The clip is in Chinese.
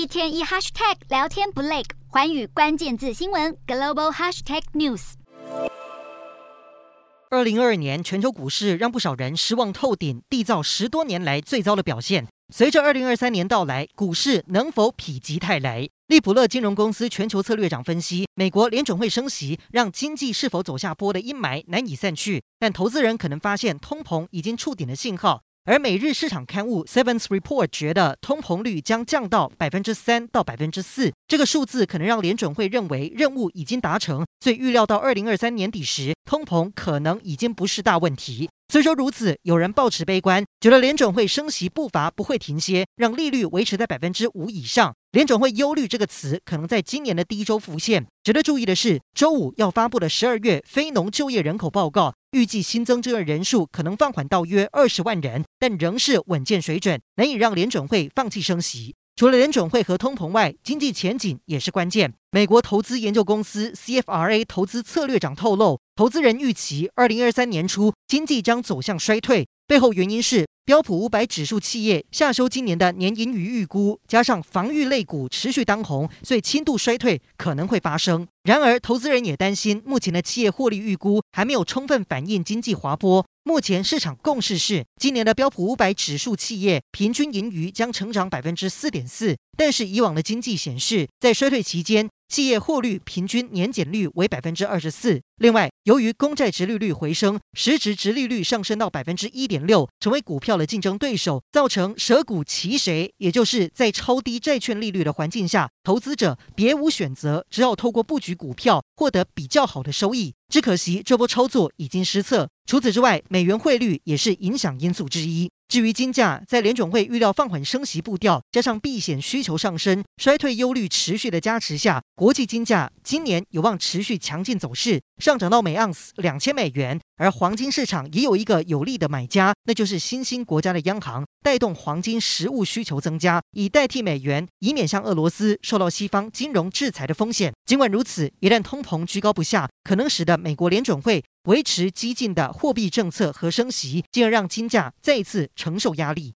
一天一 hashtag 聊天不累，寰宇关键字新闻 global hashtag news。二零二二年全球股市让不少人失望透顶，缔造十多年来最糟的表现。随着二零二三年到来，股市能否否极泰来？利普勒金融公司全球策略长分析，美国联准会升息让经济是否走下坡的阴霾难以散去，但投资人可能发现通膨已经触顶的信号。而每日市场刊物 Sevens Report 觉得通膨率将降到百分之三到百分之四，这个数字可能让联准会认为任务已经达成，所以预料到二零二三年底时，通膨可能已经不是大问题。虽说如此，有人抱持悲观，觉得联准会升息步伐不会停歇，让利率维持在百分之五以上。联准会忧虑这个词可能在今年的第一周浮现。值得注意的是，周五要发布的十二月非农就业人口报告，预计新增就业人数可能放缓到约二十万人，但仍是稳健水准，难以让联准会放弃升息。除了联准会和通膨外，经济前景也是关键。美国投资研究公司 CFRA 投资策略长透露，投资人预期二零二三年初经济将走向衰退，背后原因是标普五百指数企业下修今年的年盈余预估，加上防御类股持续当红，所以轻度衰退可能会发生。然而，投资人也担心，目前的企业获利预估还没有充分反映经济滑坡。目前市场共识是，今年的标普五百指数企业平均盈余将成长百分之四点四。但是以往的经济显示，在衰退期间，企业获利平均年减率为百分之二十四。另外，由于公债殖利率回升，实质殖利率上升到百分之一点六，成为股票的竞争对手，造成舍股其谁？也就是在超低债券利率的环境下，投资者别无选择，只好透过布局股票获得比较好的收益。只可惜这波操作已经失策。除此之外，美元汇率也是影响因素之一。至于金价，在联准会预料放缓升息步调，加上避险需求上升、衰退忧虑持续的加持下，国际金价今年有望持续强劲走势，上涨到每盎司两千美元。而黄金市场也有一个有力的买家，那就是新兴国家的央行，带动黄金实物需求增加，以代替美元，以免向俄罗斯受到西方金融制裁的风险。尽管如此，一旦通膨居高不下，可能使得美国联准会维持激进的货币政策和升息，进而让金价再一次承受压力。